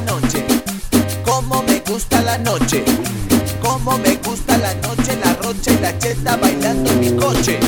noche, cómo me gusta la noche, cómo me gusta la noche, la rocha y la cheta bailando en mi coche.